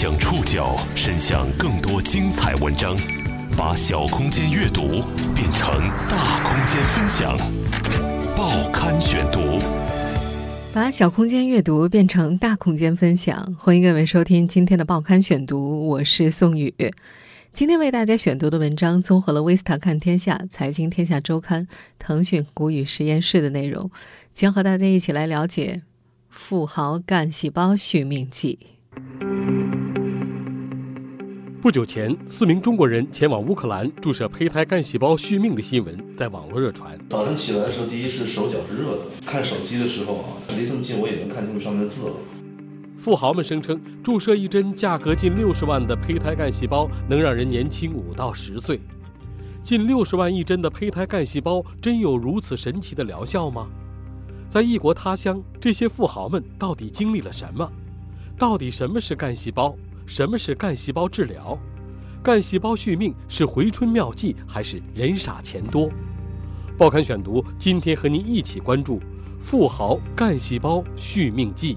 将触角伸向更多精彩文章，把小空间阅读变成大空间分享。报刊选读，把小空间阅读变成大空间分享。欢迎各位收听今天的报刊选读，我是宋宇。今天为大家选读的文章综合了《威斯塔看天下》《财经天下周刊》《腾讯谷雨实验室》的内容，将和大家一起来了解富豪干细胞续命记。不久前，四名中国人前往乌克兰注射胚胎干细胞续命的新闻在网络热传。早晨起来的时候，第一是手脚是热的，看手机的时候啊，离这么近我也能看清楚上面的字了。富豪们声称，注射一针价格近六十万的胚胎干细胞能让人年轻五到十岁。近六十万一针的胚胎干细胞，真有如此神奇的疗效吗？在异国他乡，这些富豪们到底经历了什么？到底什么是干细胞？什么是干细胞治疗？干细胞续命是回春妙计还是人傻钱多？报刊选读今天和您一起关注富豪干细胞续命记。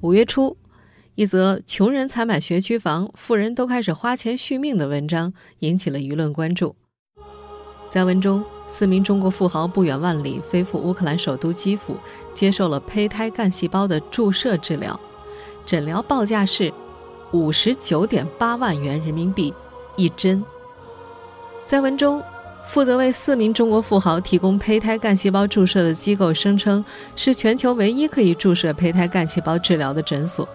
五月初，一则穷人才买学区房，富人都开始花钱续命的文章引起了舆论关注。在文中，四名中国富豪不远万里飞赴乌克兰首都基辅，接受了胚胎干细胞的注射治疗，诊疗报价是五十九点八万元人民币一针。在文中，负责为四名中国富豪提供胚胎干细胞注射的机构声称，是全球唯一可以注射胚胎干细胞治疗的诊所。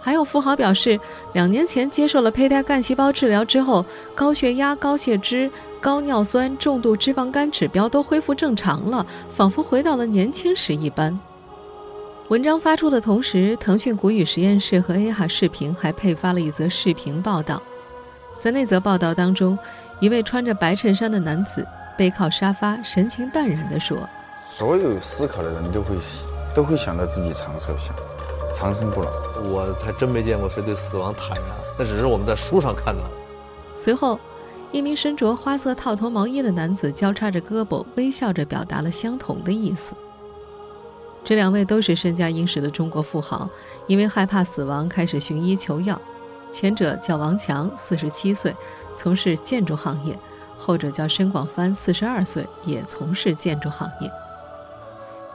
还有富豪表示，两年前接受了胚胎干细胞治疗之后，高血压、高血脂。高尿酸、重度脂肪肝指标都恢复正常了，仿佛回到了年轻时一般。文章发出的同时，腾讯谷雨实验室和 A 哈视频还配发了一则视频报道。在那则报道当中，一位穿着白衬衫的男子背靠沙发，神情淡然地说：“所有思考的人都会都会想到自己长寿、想长生不老。我还真没见过谁对死亡坦然，那只是我们在书上看到的。”随后。一名身着花色套头毛衣的男子交叉着胳膊，微笑着表达了相同的意思。这两位都是身家殷实的中国富豪，因为害怕死亡，开始寻医求药。前者叫王强，四十七岁，从事建筑行业；后者叫申广帆，四十二岁，也从事建筑行业。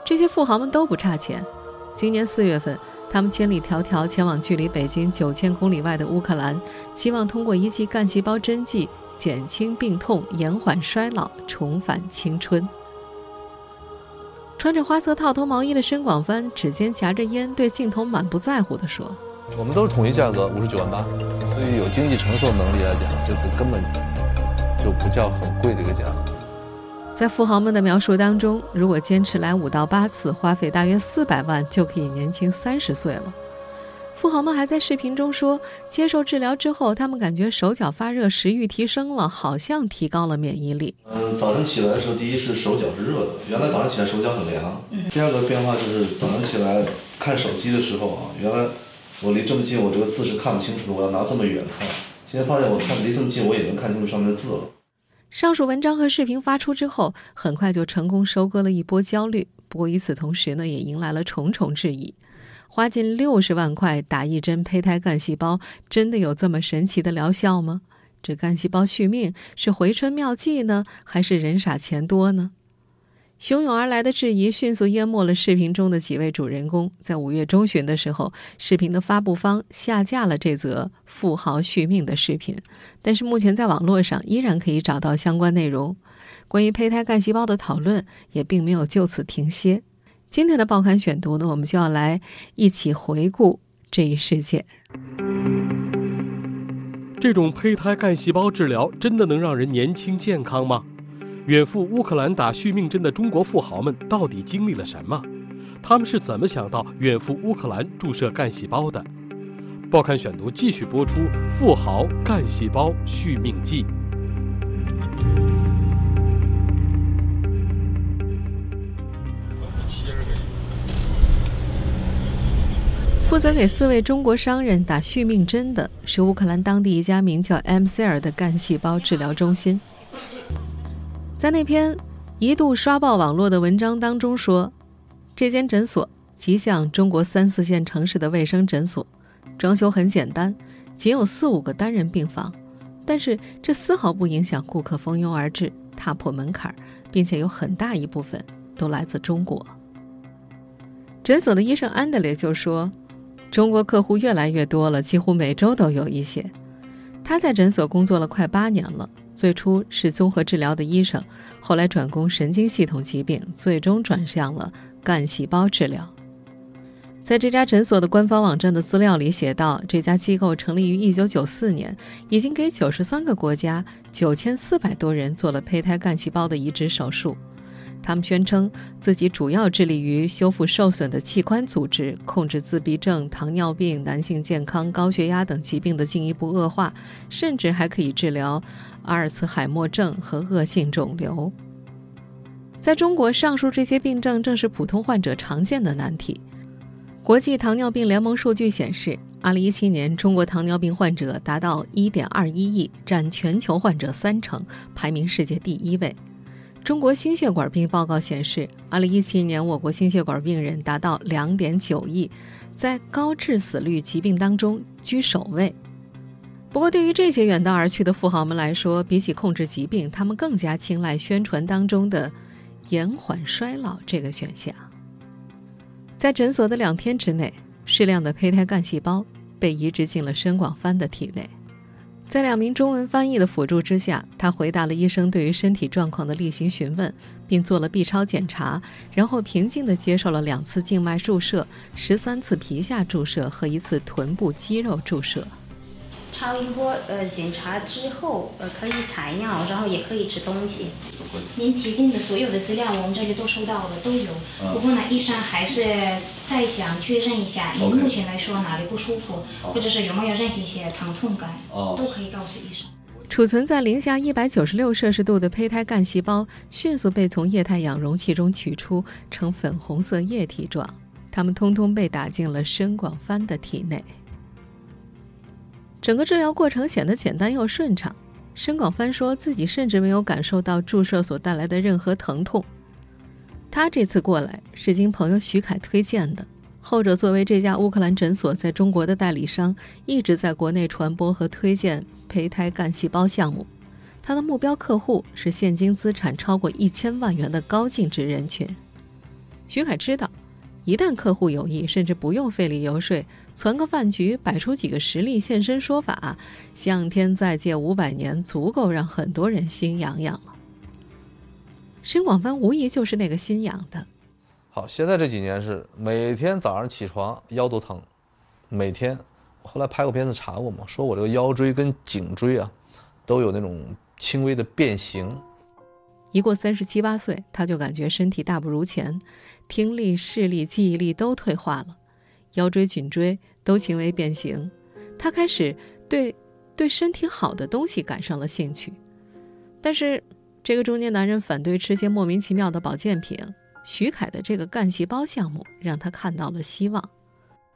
这些富豪们都不差钱。今年四月份，他们千里迢迢前往距离北京九千公里外的乌克兰，希望通过一剂干细胞针剂。减轻病痛，延缓衰老，重返青春。穿着花色套头毛衣的申广帆，指尖夹着烟，对镜头满不在乎地说：“我们都是统一价格，五十九万八。对于有经济承受能力来讲，这个根本就不叫很贵的一个价格。”在富豪们的描述当中，如果坚持来五到八次，花费大约四百万，就可以年轻三十岁了。富豪们还在视频中说，接受治疗之后，他们感觉手脚发热，食欲提升了，好像提高了免疫力。嗯，早晨起来的时候，第一是手脚是热的，原来早上起来手脚很凉。第二个变化就是早上起来看手机的时候啊，原来我离这么近，我这个字是看不清楚的，我要拿这么远看。现在发现我看离这么近，我也能看清楚上面的字了。上述文章和视频发出之后，很快就成功收割了一波焦虑。不过与此同时呢，也迎来了重重质疑。花近六十万块打一针胚胎干细胞，真的有这么神奇的疗效吗？这干细胞续命是回春妙计呢，还是人傻钱多呢？汹涌而来的质疑迅速淹没了视频中的几位主人公。在五月中旬的时候，视频的发布方下架了这则富豪续命的视频，但是目前在网络上依然可以找到相关内容。关于胚胎干细胞的讨论也并没有就此停歇。今天的报刊选读呢，我们就要来一起回顾这一事件。这种胚胎干细胞治疗真的能让人年轻健康吗？远赴乌克兰打续命针的中国富豪们到底经历了什么？他们是怎么想到远赴乌克兰注射干细胞的？报刊选读继续播出《富豪干细胞续命记》。负责给四位中国商人打续命针的是乌克兰当地一家名叫 MCR 的干细胞治疗中心。在那篇一度刷爆网络的文章当中说，这间诊所极像中国三四线城市的卫生诊所，装修很简单，仅有四五个单人病房，但是这丝毫不影响顾客蜂拥而至，踏破门槛，并且有很大一部分都来自中国。诊所的医生安德烈就说：“中国客户越来越多了，几乎每周都有一些。”他在诊所工作了快八年了，最初是综合治疗的医生，后来转攻神经系统疾病，最终转向了干细胞治疗。在这家诊所的官方网站的资料里写道，这家机构成立于1994年，已经给93个国家9400多人做了胚胎干细胞的移植手术。他们宣称自己主要致力于修复受损的器官组织，控制自闭症、糖尿病、男性健康、高血压等疾病的进一步恶化，甚至还可以治疗阿尔茨海默症和恶性肿瘤。在中国，上述这些病症正是普通患者常见的难题。国际糖尿病联盟数据显示，2017年中国糖尿病患者达到1.21亿，占全球患者三成，排名世界第一位。中国心血管病报告显示，2017年我国心血管病人达到2.9亿，在高致死率疾病当中居首位。不过，对于这些远道而去的富豪们来说，比起控制疾病，他们更加青睐宣传当中的延缓衰老这个选项。在诊所的两天之内，适量的胚胎干细胞被移植进了申广帆的体内。在两名中文翻译的辅助之下，他回答了医生对于身体状况的例行询问，并做了 B 超检查，然后平静地接受了两次静脉注射、十三次皮下注射和一次臀部肌肉注射。超音波呃检查之后呃可以采尿，然后也可以吃东西。您提供的所有的资料我们这里都收到了，都有。不过呢，医生还是再想确认一下，您目前来说哪里不舒服，或者是有没有任何一些疼痛感，都可以告诉医生。储存在零下一百九十六摄氏度的胚胎干细胞迅速被从液态氧容器中取出，呈粉红色液体状，它们通通被打进了申广帆的体内。整个治疗过程显得简单又顺畅。申广帆说自己甚至没有感受到注射所带来的任何疼痛。他这次过来是经朋友徐凯推荐的，后者作为这家乌克兰诊所在中国的代理商，一直在国内传播和推荐胚胎干细胞项目。他的目标客户是现金资产超过一千万元的高净值人群。徐凯知道。一旦客户有意，甚至不用费力游说，存个饭局，摆出几个实例，现身说法，向天再借五百年，足够让很多人心痒痒了。申广帆无疑就是那个心痒的。好，现在这几年是每天早上起床腰都疼，每天。后来拍过片子查过嘛，说我这个腰椎跟颈椎啊，都有那种轻微的变形。一过三十七八岁，他就感觉身体大不如前。听力、视力、记忆力都退化了，腰椎、颈椎都轻微变形。他开始对对身体好的东西感上了兴趣，但是这个中年男人反对吃些莫名其妙的保健品。徐凯的这个干细胞项目让他看到了希望。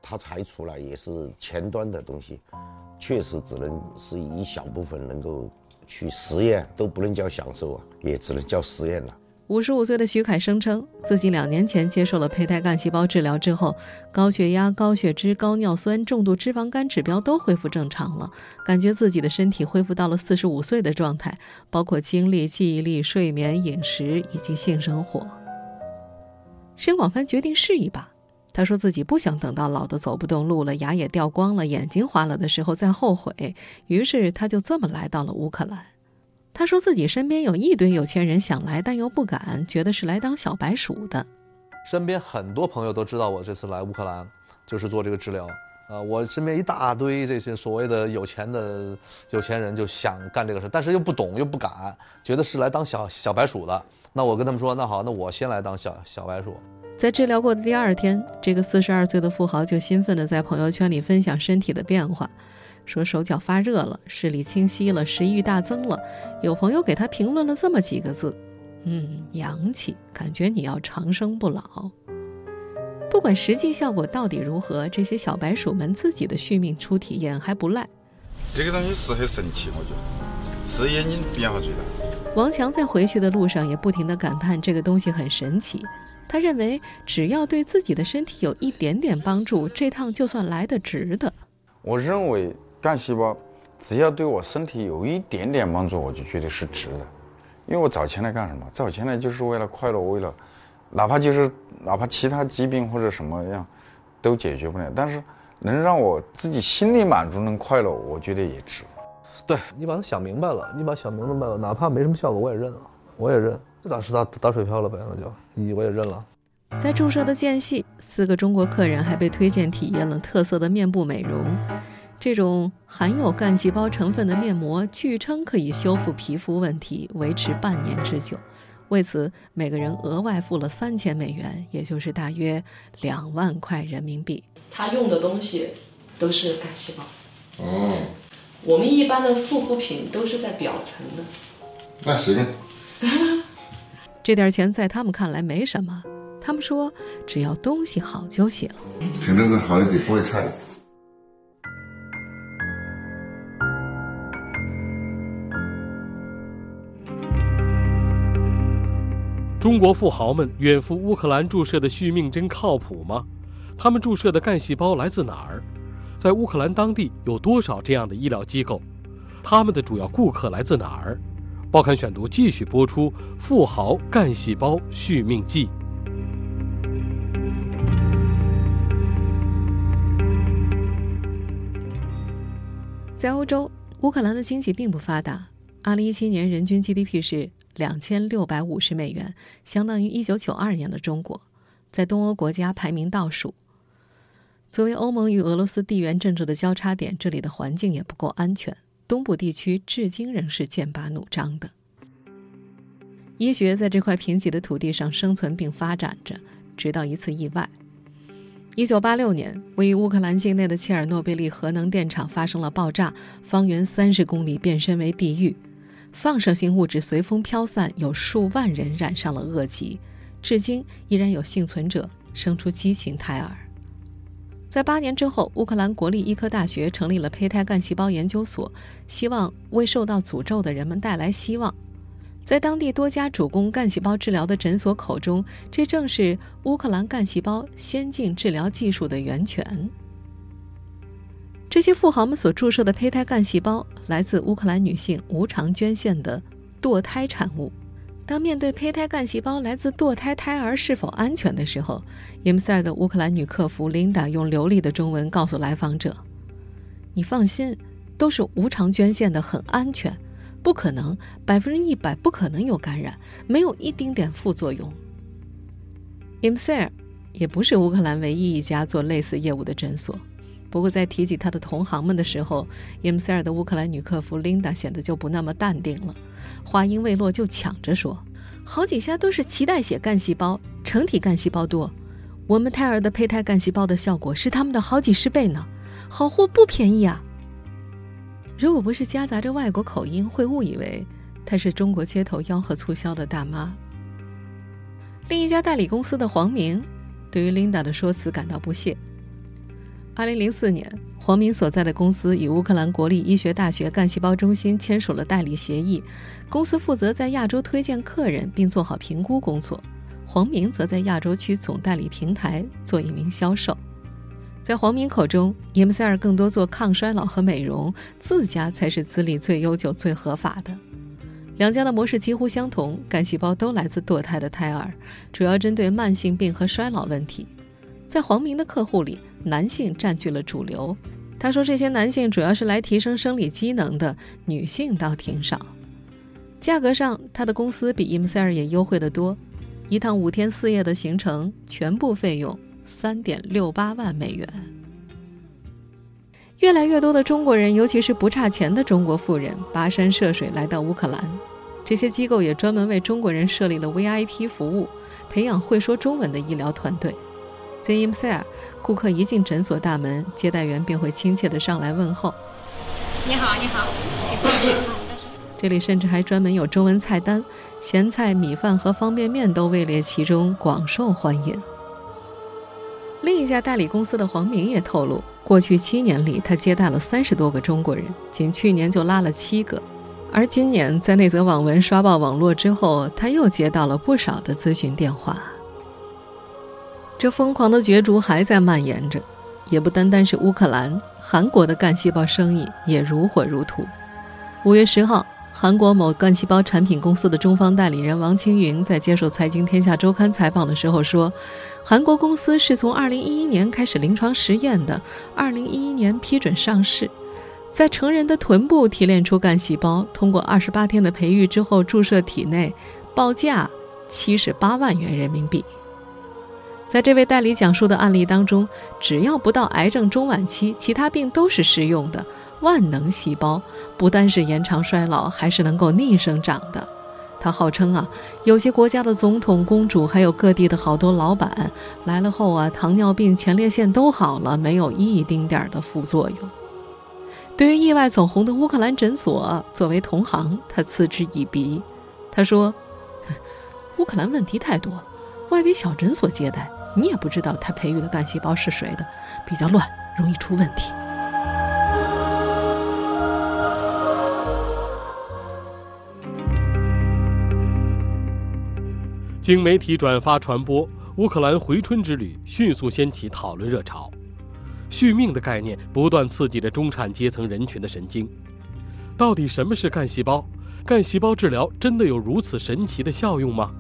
他才出来也是前端的东西，确实只能是一小部分能够去实验，都不能叫享受啊，也只能叫实验了。五十五岁的徐凯声称，自己两年前接受了胚胎干细胞治疗之后，高血压、高血脂、高尿酸、重度脂肪肝指标都恢复正常了，感觉自己的身体恢复到了四十五岁的状态，包括精力、记忆力、睡眠、饮食以及性生活。申广帆决定试一把，他说自己不想等到老的走不动路了、牙也掉光了、眼睛花了的时候再后悔，于是他就这么来到了乌克兰。他说自己身边有一堆有钱人想来，但又不敢，觉得是来当小白鼠的。身边很多朋友都知道我这次来乌克兰就是做这个治疗，啊，我身边一大堆这些所谓的有钱的有钱人就想干这个事，但是又不懂又不敢，觉得是来当小小白鼠的。那我跟他们说，那好，那我先来当小小白鼠。在治疗过的第二天，这个四十二岁的富豪就兴奋地在朋友圈里分享身体的变化。说手脚发热了，视力清晰了，食欲大增了。有朋友给他评论了这么几个字：“嗯，洋气，感觉你要长生不老。”不管实际效果到底如何，这些小白鼠们自己的续命初体验还不赖。这个东西是很神奇，我觉得是眼睛变化最大。王强在回去的路上也不停地感叹这个东西很神奇。他认为，只要对自己的身体有一点点帮助，这趟就算来得值得。我认为干细胞只要对我身体有一点点帮助，我就觉得是值的。因为我找钱来干什么？找钱来就是为了快乐，为了哪怕就是哪怕其他疾病或者什么样都解决不了，但是能让我自己心里满足、能快乐，我觉得也值。对你把它想明白了，你把想明白了，哪怕没什么效果，我也认了，我也认。这打是打打水漂了呗，那就你我也认了。在注射的间隙，四个中国客人还被推荐体验了特色的面部美容。这种含有干细胞成分的面膜，据称可以修复皮肤问题，维持半年之久。为此，每个人额外付了三千美元，也就是大约两万块人民币。他用的东西都是干细胞。哦。我们一般的护肤品都是在表层的。那行。这点钱在他们看来没什么，他们说只要东西好就行。肯定是好一点，不会差。中国富豪们远赴乌克兰注射的续命针靠谱吗？他们注射的干细胞来自哪儿？在乌克兰当地有多少这样的医疗机构？他们的主要顾客来自哪儿？报刊选读继续播出《富豪干细胞续命记》。在欧洲，乌克兰的经济并不发达。二零一七年人均 GDP 是两千六百五十美元，相当于一九九二年的中国，在东欧国家排名倒数。作为欧盟与俄罗斯地缘政治的交叉点，这里的环境也不够安全。东部地区至今仍是剑拔弩张的。医学在这块贫瘠的土地上生存并发展着，直到一次意外。一九八六年，位于乌克兰境内的切尔诺贝利核能电厂发生了爆炸，方圆三十公里变身为地狱，放射性物质随风飘散，有数万人染上了恶疾，至今依然有幸存者生出畸形胎儿。在八年之后，乌克兰国立医科大学成立了胚胎干细胞研究所，希望为受到诅咒的人们带来希望。在当地多家主攻干细胞治疗的诊所口中，这正是乌克兰干细胞先进治疗技术的源泉。这些富豪们所注射的胚胎干细胞，来自乌克兰女性无偿捐献的堕胎产物。当面对胚胎干细胞来自堕胎胎儿是否安全的时候，伊姆塞尔的乌克兰女客服琳达用流利的中文告诉来访者：“你放心，都是无偿捐献的，很安全，不可能百分之一百不可能有感染，没有一丁点副作用。”伊姆塞尔也不是乌克兰唯一一家做类似业务的诊所，不过在提起他的同行们的时候，伊姆塞尔的乌克兰女客服琳达显得就不那么淡定了。话音未落，就抢着说：“好几家都是脐带血干细胞，成体干细胞多。我们胎儿的胚胎干细胞的效果是他们的好几十倍呢，好货不便宜啊！”如果不是夹杂着外国口音，会误以为她是中国街头吆喝促销的大妈。另一家代理公司的黄明对于琳达的说辞感到不屑。二零零四年，黄明所在的公司与乌克兰国立医学大学干细胞中心签署了代理协议，公司负责在亚洲推荐客人并做好评估工作，黄明则在亚洲区总代理平台做一名销售。在黄明口中，伊姆塞尔更多做抗衰老和美容，自家才是资历最悠久、最合法的。两家的模式几乎相同，干细胞都来自堕胎的胎儿，主要针对慢性病和衰老问题。在黄明的客户里，男性占据了主流。他说：“这些男性主要是来提升生理机能的，女性倒挺少。价格上，他的公司比伊姆塞尔也优惠得多。一趟五天四夜的行程，全部费用三点六八万美元。越来越多的中国人，尤其是不差钱的中国富人，跋山涉水来到乌克兰。这些机构也专门为中国人设立了 VIP 服务，培养会说中文的医疗团队。在伊姆塞尔。”顾客一进诊所大门，接待员便会亲切的上来问候：“你好，你好，请放心。”这里甚至还专门有中文菜单，咸菜、米饭和方便面都位列其中，广受欢迎。另一家代理公司的黄明也透露，过去七年里，他接待了三十多个中国人，仅去年就拉了七个。而今年，在那则网文刷爆网络之后，他又接到了不少的咨询电话。这疯狂的角逐还在蔓延着，也不单单是乌克兰，韩国的干细胞生意也如火如荼。五月十号，韩国某干细胞产品公司的中方代理人王青云在接受《财经天下周刊》采访的时候说，韩国公司是从二零一一年开始临床实验的，二零一一年批准上市，在成人的臀部提炼出干细胞，通过二十八天的培育之后注射体内，报价七十八万元人民币。在这位代理讲述的案例当中，只要不到癌症中晚期，其他病都是适用的。万能细胞不单是延长衰老，还是能够逆生长的。他号称啊，有些国家的总统、公主，还有各地的好多老板来了后啊，糖尿病、前列腺都好了，没有一丁点儿的副作用。对于意外走红的乌克兰诊所，作为同行，他嗤之以鼻。他说：“ 乌克兰问题太多了，外边小诊所接待。”你也不知道他培育的干细胞是谁的，比较乱，容易出问题。经媒体转发传播，乌克兰回春之旅迅速掀起讨论热潮。续命的概念不断刺激着中产阶层人群的神经。到底什么是干细胞？干细胞治疗真的有如此神奇的效用吗？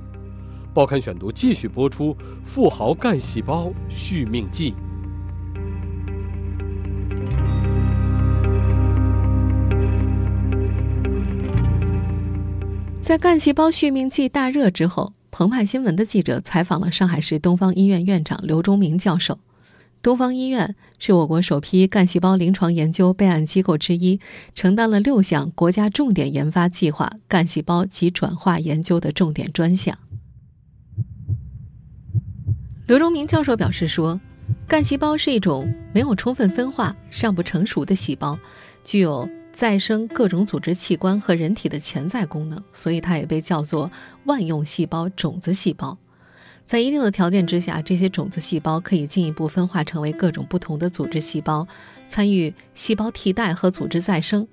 报刊选读继续播出《富豪干细胞续命记》。在干细胞续命剂大热之后，澎湃新闻的记者采访了上海市东方医院院长刘忠明教授。东方医院是我国首批干细胞临床研究备案机构之一，承担了六项国家重点研发计划干细胞及转化研究的重点专项。刘忠明教授表示说，干细胞是一种没有充分分化、尚不成熟的细胞，具有再生各种组织器官和人体的潜在功能，所以它也被叫做万用细胞、种子细胞。在一定的条件之下，这些种子细胞可以进一步分化成为各种不同的组织细胞，参与细胞替代和组织再生。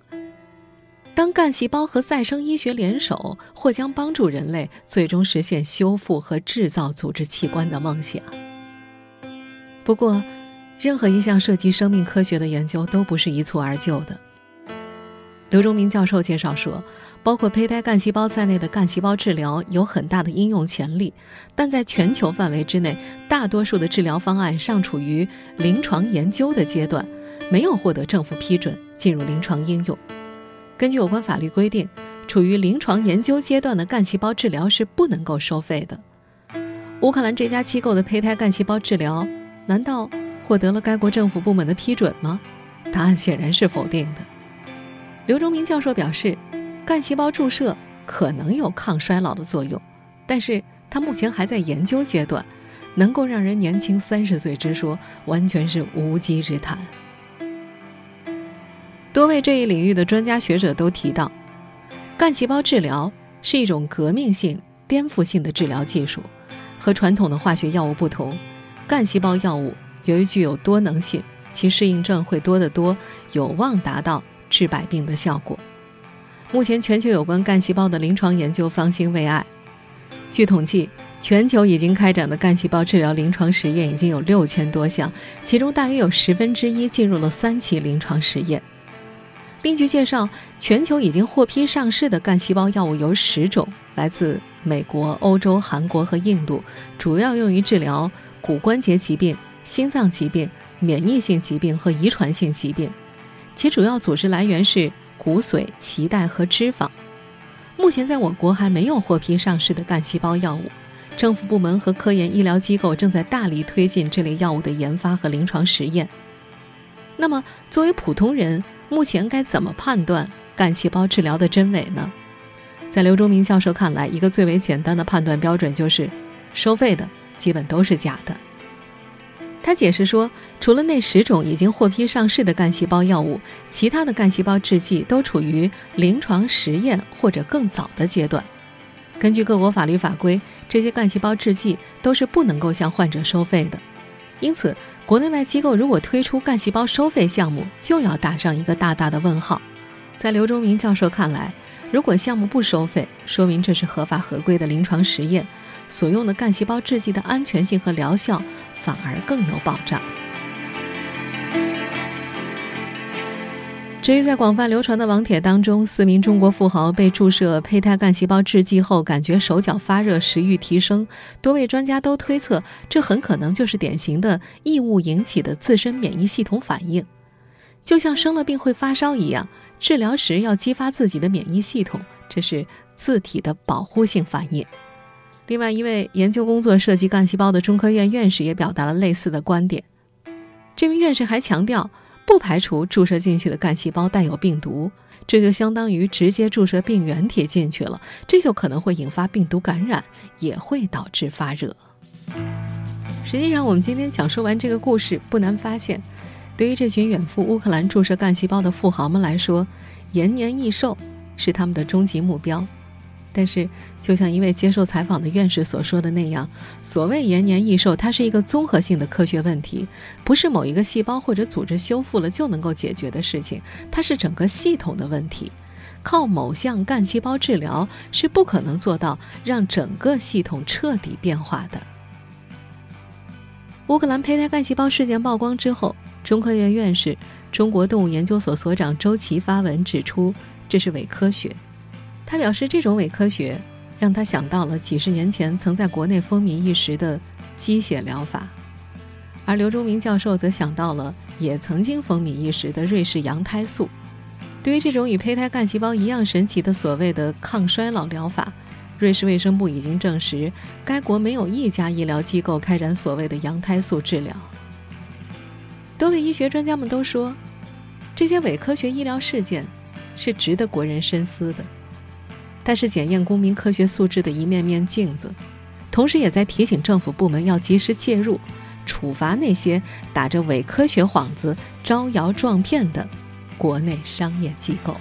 当干细胞和再生医学联手，或将帮助人类最终实现修复和制造组织器官的梦想。不过，任何一项涉及生命科学的研究都不是一蹴而就的。刘忠明教授介绍说，包括胚胎干细胞在内的干细胞治疗有很大的应用潜力，但在全球范围之内，大多数的治疗方案尚处于临床研究的阶段，没有获得政府批准进入临床应用。根据有关法律规定，处于临床研究阶段的干细胞治疗是不能够收费的。乌克兰这家机构的胚胎干细胞治疗，难道获得了该国政府部门的批准吗？答案显然是否定的。刘忠明教授表示，干细胞注射可能有抗衰老的作用，但是他目前还在研究阶段，能够让人年轻三十岁之说，完全是无稽之谈。多位这一领域的专家学者都提到，干细胞治疗是一种革命性、颠覆性的治疗技术。和传统的化学药物不同，干细胞药物由于具有多能性，其适应症会多得多，有望达到治百病的效果。目前，全球有关干细胞的临床研究方兴未艾。据统计，全球已经开展的干细胞治疗临床实验已经有六千多项，其中大约有十分之一进入了三期临床实验。另据介绍，全球已经获批上市的干细胞药物有十种，来自美国、欧洲、韩国和印度，主要用于治疗骨关节疾病、心脏疾病、免疫性疾病和遗传性疾病，其主要组织来源是骨髓、脐带和脂肪。目前在我国还没有获批上市的干细胞药物，政府部门和科研医疗机构正在大力推进这类药物的研发和临床实验。那么，作为普通人，目前该怎么判断干细胞治疗的真伪呢？在刘忠明教授看来，一个最为简单的判断标准就是，收费的基本都是假的。他解释说，除了那十种已经获批上市的干细胞药物，其他的干细胞制剂都处于临床实验或者更早的阶段。根据各国法律法规，这些干细胞制剂都是不能够向患者收费的。因此，国内外机构如果推出干细胞收费项目，就要打上一个大大的问号。在刘忠明教授看来，如果项目不收费，说明这是合法合规的临床实验，所用的干细胞制剂的安全性和疗效反而更有保障。至于在广泛流传的网帖当中，四名中国富豪被注射胚胎干细胞制剂后，感觉手脚发热、食欲提升，多位专家都推测，这很可能就是典型的异物引起的自身免疫系统反应，就像生了病会发烧一样，治疗时要激发自己的免疫系统，这是自体的保护性反应。另外一位研究工作涉及干细胞的中科院院士也表达了类似的观点，这名院士还强调。不排除注射进去的干细胞带有病毒，这就相当于直接注射病原体进去了，这就可能会引发病毒感染，也会导致发热。实际上，我们今天讲述完这个故事，不难发现，对于这群远赴乌克兰注射干细胞的富豪们来说，延年益寿是他们的终极目标。但是，就像一位接受采访的院士所说的那样，所谓延年益寿，它是一个综合性的科学问题，不是某一个细胞或者组织修复了就能够解决的事情，它是整个系统的问题。靠某项干细胞治疗是不可能做到让整个系统彻底变化的。乌克兰胚胎干细胞事件曝光之后，中科院院士、中国动物研究所所长周琦发文指出，这是伪科学。他表示，这种伪科学让他想到了几十年前曾在国内风靡一时的鸡血疗法，而刘忠明教授则想到了也曾经风靡一时的瑞士羊胎素。对于这种与胚胎干细胞一样神奇的所谓的抗衰老疗法，瑞士卫生部已经证实，该国没有一家医疗机构开展所谓的羊胎素治疗。多位医学专家们都说，这些伪科学医疗事件是值得国人深思的。但是检验公民科学素质的一面面镜子，同时也在提醒政府部门要及时介入，处罚那些打着伪科学幌子招摇撞骗的国内商业机构。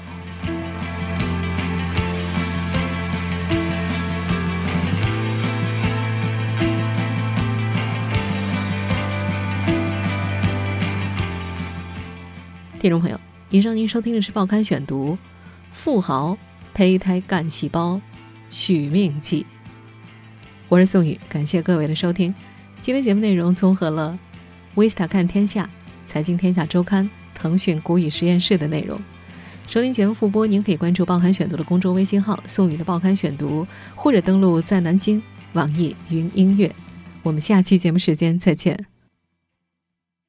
听众朋友，以上您收听的是《报刊选读》，富豪。胚胎干细胞续命记，我是宋宇，感谢各位的收听。今天节目内容综合了《维斯塔看天下》《财经天下周刊》腾讯古语实验室的内容。收听节目复播，您可以关注“报刊选读”的公众微信号“宋宇的报刊选读”，或者登录在南京网易云音乐。我们下期节目时间再见。